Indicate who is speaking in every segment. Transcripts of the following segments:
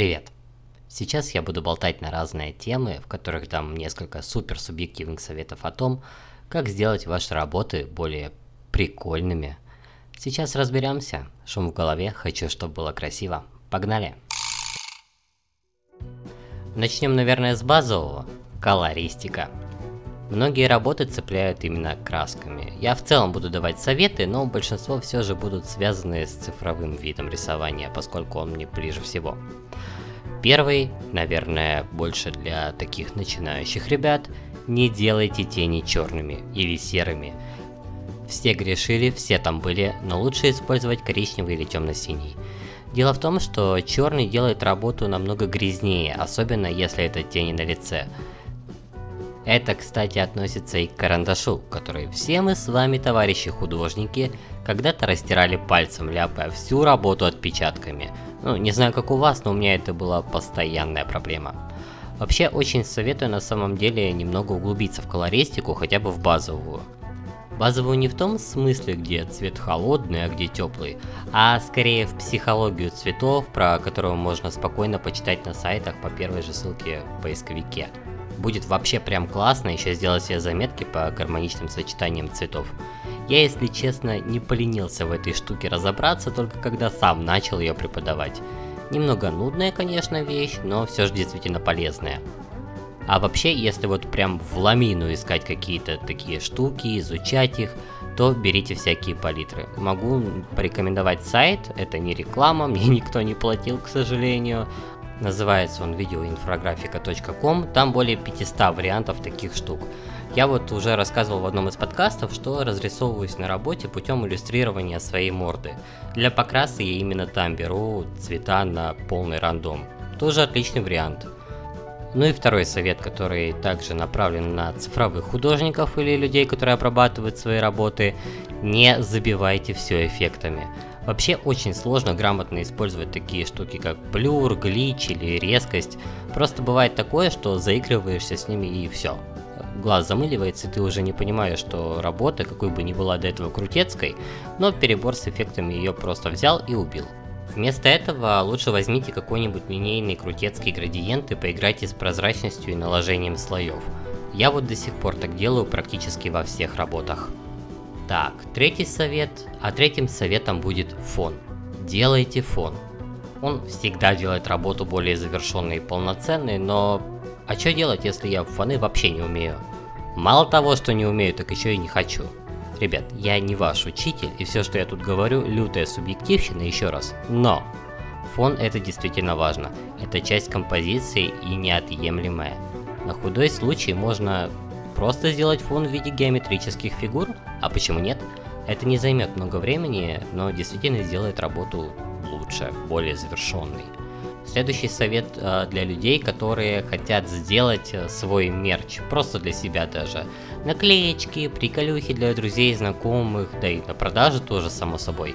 Speaker 1: Привет! Сейчас я буду болтать на разные темы, в которых дам несколько супер субъективных советов о том, как сделать ваши работы более прикольными. Сейчас разберемся. Шум в голове, хочу, чтобы было красиво. Погнали! Начнем, наверное, с базового. Колористика. Многие работы цепляют именно красками. Я в целом буду давать советы, но большинство все же будут связаны с цифровым видом рисования, поскольку он мне ближе всего. Первый, наверное, больше для таких начинающих ребят, не делайте тени черными или серыми. Все грешили, все там были, но лучше использовать коричневый или темно-синий. Дело в том, что черный делает работу намного грязнее, особенно если это тени на лице. Это, кстати, относится и к карандашу, который все мы с вами, товарищи художники, когда-то растирали пальцем, ляпая всю работу отпечатками. Ну, не знаю как у вас, но у меня это была постоянная проблема. Вообще, очень советую на самом деле немного углубиться в колористику, хотя бы в базовую. Базовую не в том смысле, где цвет холодный, а где теплый, а скорее в психологию цветов, про которую можно спокойно почитать на сайтах по первой же ссылке в поисковике будет вообще прям классно еще сделать себе заметки по гармоничным сочетаниям цветов. Я, если честно, не поленился в этой штуке разобраться, только когда сам начал ее преподавать. Немного нудная, конечно, вещь, но все же действительно полезная. А вообще, если вот прям в ламину искать какие-то такие штуки, изучать их, то берите всякие палитры. Могу порекомендовать сайт, это не реклама, мне никто не платил, к сожалению. Называется он видеоинфографика.ком, там более 500 вариантов таких штук. Я вот уже рассказывал в одном из подкастов, что разрисовываюсь на работе путем иллюстрирования своей морды. Для покраса я именно там беру цвета на полный рандом. Тоже отличный вариант. Ну и второй совет, который также направлен на цифровых художников или людей, которые обрабатывают свои работы, не забивайте все эффектами. Вообще очень сложно грамотно использовать такие штуки, как блюр, глич или резкость. Просто бывает такое, что заигрываешься с ними и все. Глаз замыливается, и ты уже не понимаешь, что работа, какой бы ни была до этого крутецкой, но перебор с эффектами ее просто взял и убил. Вместо этого лучше возьмите какой-нибудь линейный крутецкий градиент и поиграйте с прозрачностью и наложением слоев. Я вот до сих пор так делаю практически во всех работах. Так, третий совет, а третьим советом будет фон. Делайте фон. Он всегда делает работу более завершенной и полноценной, но а что делать, если я фоны вообще не умею? Мало того, что не умею, так еще и не хочу. Ребят, я не ваш учитель, и все, что я тут говорю, лютая субъективщина еще раз. Но фон это действительно важно. Это часть композиции и неотъемлемая. На худой случай можно Просто сделать фон в виде геометрических фигур? А почему нет? Это не займет много времени, но действительно сделает работу лучше, более завершенной. Следующий совет э, для людей, которые хотят сделать э, свой мерч, просто для себя даже. Наклеечки, приколюхи для друзей, знакомых, да и на продажу тоже, само собой.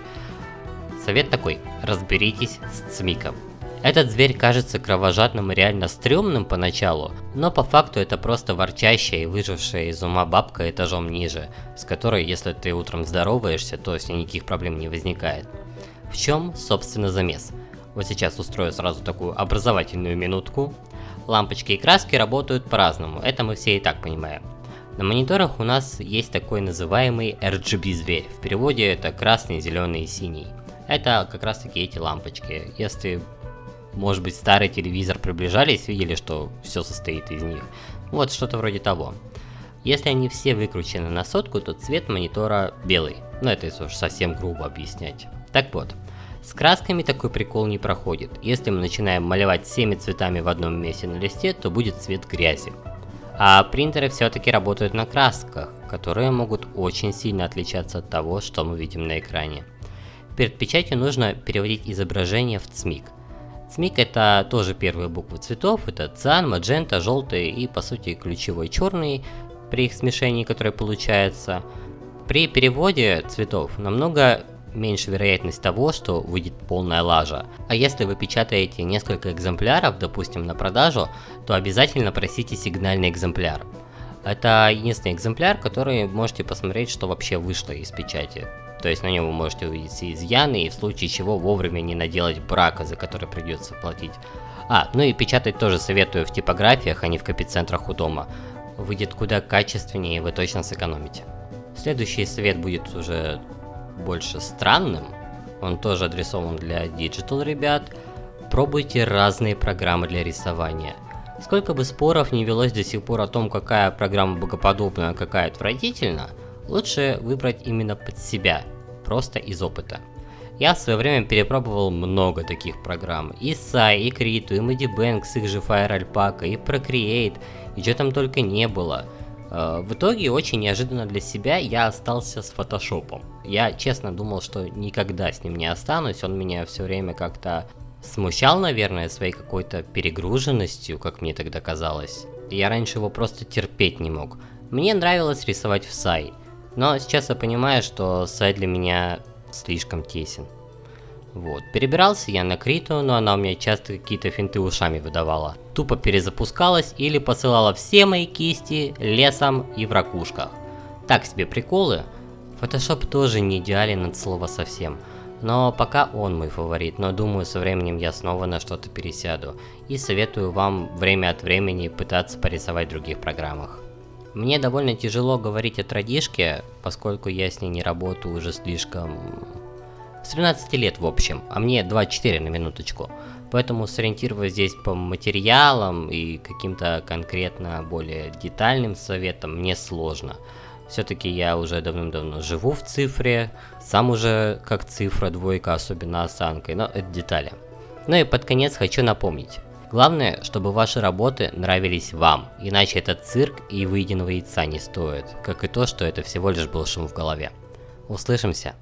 Speaker 1: Совет такой, разберитесь с цмиком. Этот зверь кажется кровожадным и реально стрёмным поначалу, но по факту это просто ворчащая и выжившая из ума бабка этажом ниже, с которой, если ты утром здороваешься, то с ней никаких проблем не возникает. В чем, собственно, замес? Вот сейчас устрою сразу такую образовательную минутку. Лампочки и краски работают по-разному, это мы все и так понимаем. На мониторах у нас есть такой называемый RGB зверь, в переводе это красный, зеленый и синий. Это как раз таки эти лампочки. Если может быть, старый телевизор приближались, видели, что все состоит из них. Вот что-то вроде того. Если они все выкручены на сотку, то цвет монитора белый. Но это если уж совсем грубо объяснять. Так вот, с красками такой прикол не проходит. Если мы начинаем малевать всеми цветами в одном месте на листе, то будет цвет грязи. А принтеры все-таки работают на красках, которые могут очень сильно отличаться от того, что мы видим на экране. Перед печатью нужно переводить изображение в цмик. СМИК это тоже первые буквы цветов, это циан, маджента, желтый и по сути ключевой черный при их смешении, которое получается. При переводе цветов намного меньше вероятность того, что выйдет полная лажа. А если вы печатаете несколько экземпляров, допустим, на продажу, то обязательно просите сигнальный экземпляр. Это единственный экземпляр, который можете посмотреть, что вообще вышло из печати. То есть на нем вы можете увидеть все изъяны и в случае чего вовремя не наделать брака, за который придется платить. А, ну и печатать тоже советую в типографиях, а не в копицентрах у дома. Выйдет куда качественнее и вы точно сэкономите. Следующий совет будет уже больше странным. Он тоже адресован для Digital ребят. Пробуйте разные программы для рисования. Сколько бы споров не велось до сих пор о том, какая программа богоподобна, а какая отвратительна, лучше выбрать именно под себя, просто из опыта. Я в свое время перепробовал много таких программ. И Sai, и Krito, и Medibank с их же Fire Alpaca, и Procreate, и что там только не было. Э, в итоге, очень неожиданно для себя, я остался с фотошопом. Я честно думал, что никогда с ним не останусь, он меня все время как-то смущал, наверное, своей какой-то перегруженностью, как мне тогда казалось. Я раньше его просто терпеть не мог. Мне нравилось рисовать в Sai, но сейчас я понимаю, что Sai для меня слишком тесен. Вот. Перебирался я на Криту, но она у меня часто какие-то финты ушами выдавала. Тупо перезапускалась или посылала все мои кисти лесом и в ракушках. Так себе приколы. Photoshop тоже не идеален от слова совсем. Но пока он мой фаворит, но думаю со временем я снова на что-то пересяду. И советую вам время от времени пытаться порисовать в других программах. Мне довольно тяжело говорить о традишке, поскольку я с ней не работаю уже слишком... С 13 лет в общем, а мне 24 на минуточку. Поэтому сориентировать здесь по материалам и каким-то конкретно более детальным советам мне сложно. Все-таки я уже давным-давно живу в цифре, сам уже как цифра двойка, особенно осанкой, но это детали. Ну и под конец хочу напомнить. Главное, чтобы ваши работы нравились вам, иначе этот цирк и выеденного яйца не стоит, как и то, что это всего лишь был шум в голове. Услышимся!